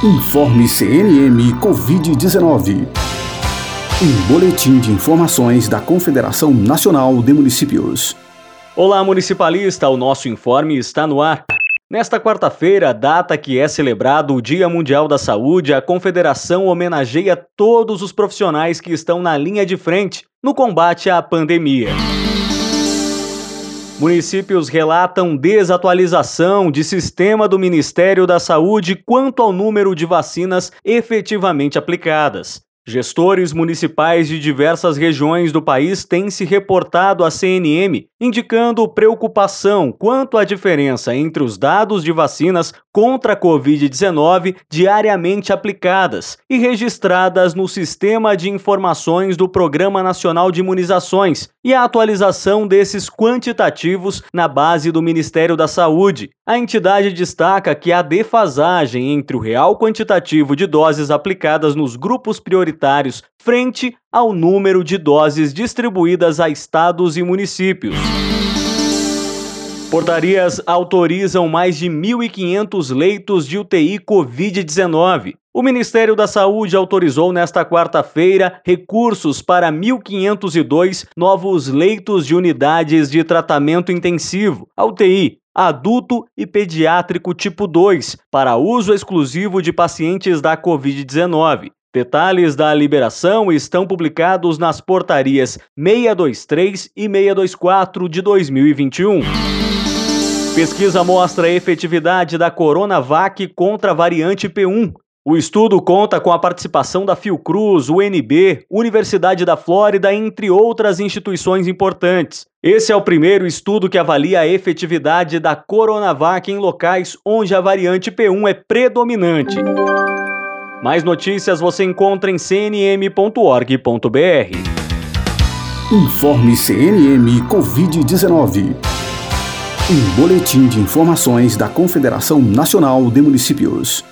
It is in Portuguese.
Informe CNM Covid-19. Um boletim de informações da Confederação Nacional de Municípios. Olá, municipalista, o nosso informe está no ar. Nesta quarta-feira, data que é celebrado o Dia Mundial da Saúde, a Confederação homenageia todos os profissionais que estão na linha de frente no combate à pandemia. Municípios relatam desatualização de sistema do Ministério da Saúde quanto ao número de vacinas efetivamente aplicadas. Gestores municipais de diversas regiões do país têm se reportado à CNM, indicando preocupação quanto à diferença entre os dados de vacinas contra a Covid-19 diariamente aplicadas e registradas no Sistema de Informações do Programa Nacional de Imunizações e a atualização desses quantitativos na base do Ministério da Saúde. A entidade destaca que há defasagem entre o real quantitativo de doses aplicadas nos grupos prioritários prioritários frente ao número de doses distribuídas a estados e municípios. Portarias autorizam mais de 1.500 leitos de UTI Covid-19. O Ministério da Saúde autorizou nesta quarta-feira recursos para 1.502 novos leitos de unidades de tratamento intensivo, a UTI, adulto e pediátrico tipo 2, para uso exclusivo de pacientes da Covid-19. Detalhes da liberação estão publicados nas portarias 623 e 624 de 2021. Pesquisa mostra a efetividade da Coronavac contra a variante P1. O estudo conta com a participação da Fiocruz, UNB, Universidade da Flórida, entre outras instituições importantes. Esse é o primeiro estudo que avalia a efetividade da Coronavac em locais onde a variante P1 é predominante. Mais notícias você encontra em cnm.org.br. Informe CNM Covid-19. Um boletim de informações da Confederação Nacional de Municípios.